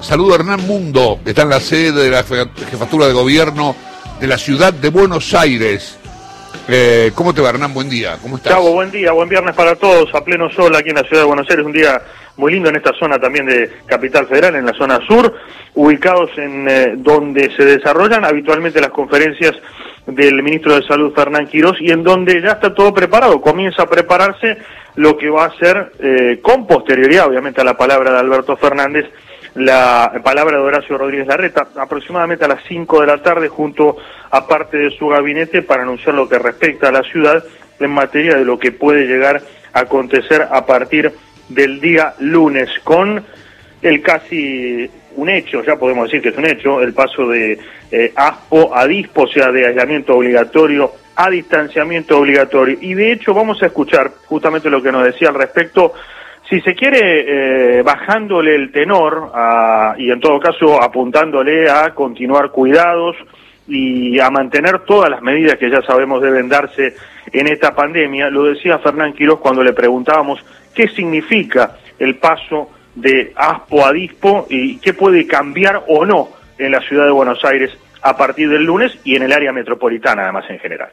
Saludo a Hernán Mundo, que está en la sede de la jefatura de gobierno de la ciudad de Buenos Aires. Eh, ¿Cómo te va, Hernán? Buen día. ¿Cómo estás? Chavo, buen día, buen viernes para todos, a pleno sol aquí en la ciudad de Buenos Aires, un día muy lindo en esta zona también de Capital Federal, en la zona sur, ubicados en eh, donde se desarrollan habitualmente las conferencias del ministro de Salud, Fernán Quirós, y en donde ya está todo preparado, comienza a prepararse lo que va a ser, eh, con posterioridad, obviamente, a la palabra de Alberto Fernández, la palabra de Horacio Rodríguez Larreta, aproximadamente a las 5 de la tarde, junto a parte de su gabinete, para anunciar lo que respecta a la ciudad en materia de lo que puede llegar a acontecer a partir del día lunes, con el casi un hecho, ya podemos decir que es un hecho, el paso de eh, ASPO a DISPO, o sea, de aislamiento obligatorio a distanciamiento obligatorio. Y de hecho vamos a escuchar justamente lo que nos decía al respecto si se quiere, eh, bajándole el tenor y en todo caso apuntándole a continuar cuidados y a mantener todas las medidas que ya sabemos deben darse en esta pandemia, lo decía Fernán Quiroz cuando le preguntábamos qué significa el paso de ASPO a DISPO y qué puede cambiar o no en la ciudad de Buenos Aires a partir del lunes y en el área metropolitana además en general.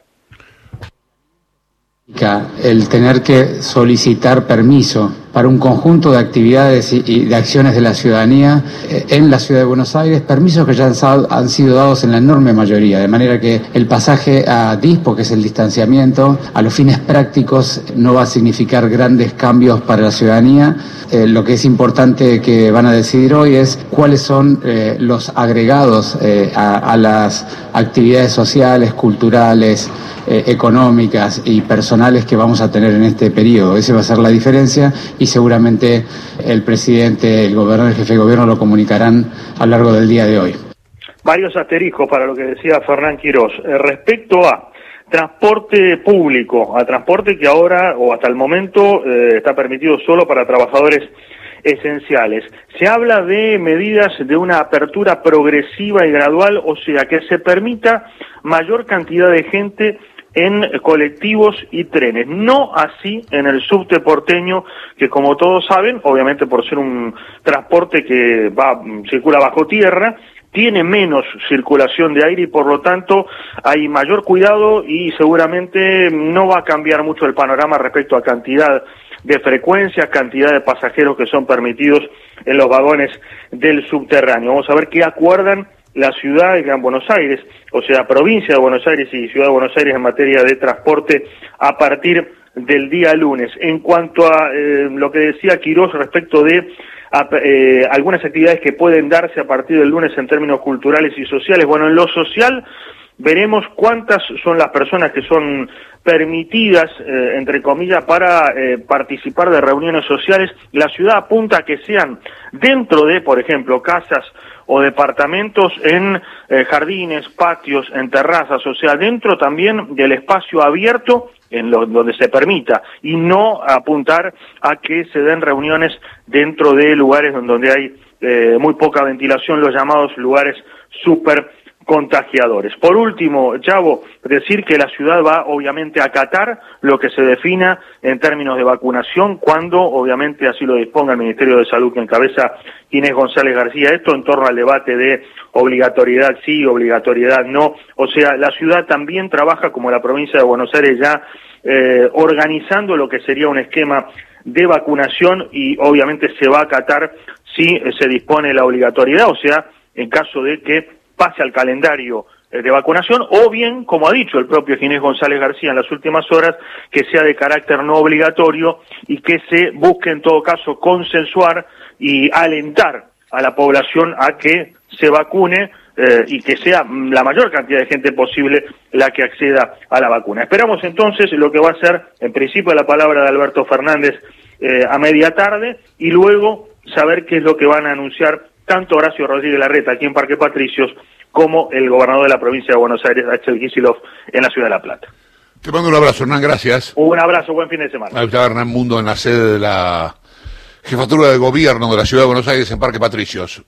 El tener que solicitar permiso para un conjunto de actividades y de acciones de la ciudadanía eh, en la ciudad de Buenos Aires, permisos que ya han sido dados en la enorme mayoría, de manera que el pasaje a DISPO, que es el distanciamiento, a los fines prácticos no va a significar grandes cambios para la ciudadanía. Eh, lo que es importante que van a decidir hoy es cuáles son eh, los agregados a las actividades sociales, culturales, económicas y personales que vamos a tener en este periodo. Esa va a ser la diferencia seguramente el presidente, el gobernador, el jefe de gobierno lo comunicarán a lo largo del día de hoy. Varios asteriscos para lo que decía Fernán Quirós. Eh, respecto a transporte público, a transporte que ahora o hasta el momento eh, está permitido solo para trabajadores esenciales. Se habla de medidas de una apertura progresiva y gradual, o sea, que se permita mayor cantidad de gente en colectivos y trenes. No así en el subte porteño, que como todos saben, obviamente por ser un transporte que va, circula bajo tierra, tiene menos circulación de aire y por lo tanto hay mayor cuidado y seguramente no va a cambiar mucho el panorama respecto a cantidad de frecuencias, cantidad de pasajeros que son permitidos en los vagones del subterráneo. Vamos a ver qué acuerdan la ciudad de Gran Buenos Aires, o sea, provincia de Buenos Aires y ciudad de Buenos Aires en materia de transporte a partir del día lunes. En cuanto a eh, lo que decía Quirós respecto de eh, algunas actividades que pueden darse a partir del lunes en términos culturales y sociales, bueno, en lo social veremos cuántas son las personas que son permitidas, eh, entre comillas, para participar de reuniones sociales. La ciudad apunta a que sean dentro de, por ejemplo, casas o departamentos en eh, jardines, patios, en terrazas, o sea, dentro también del espacio abierto en lo, donde se permita y no apuntar a que se den reuniones dentro de lugares donde hay eh, muy poca ventilación, los llamados lugares super contagiadores. Por último, Chavo, decir que la ciudad va obviamente a acatar lo que se defina en términos de vacunación cuando obviamente así lo disponga el Ministerio de Salud que encabeza Inés González García. Esto en torno al debate de obligatoriedad sí, obligatoriedad no. O sea, la ciudad también trabaja como la provincia de Buenos Aires ya eh, organizando lo que sería un esquema de vacunación y obviamente se va a acatar si se dispone la obligatoriedad, o sea, en caso de que pase al calendario eh, de vacunación o bien, como ha dicho el propio Ginés González García en las últimas horas, que sea de carácter no obligatorio y que se busque en todo caso consensuar y alentar a la población a que se vacune eh, y que sea la mayor cantidad de gente posible la que acceda a la vacuna. Esperamos entonces lo que va a ser, en principio, la palabra de Alberto Fernández eh, a media tarde y luego saber qué es lo que van a anunciar tanto Horacio Rodríguez Larreta aquí en Parque Patricios como el gobernador de la provincia de Buenos Aires, Axel Kicillof, en la ciudad de La Plata. Te mando un abrazo, Hernán, gracias. Un abrazo, buen fin de semana. Ahí Hernán Mundo en la sede de la Jefatura de Gobierno de la Ciudad de Buenos Aires en Parque Patricios.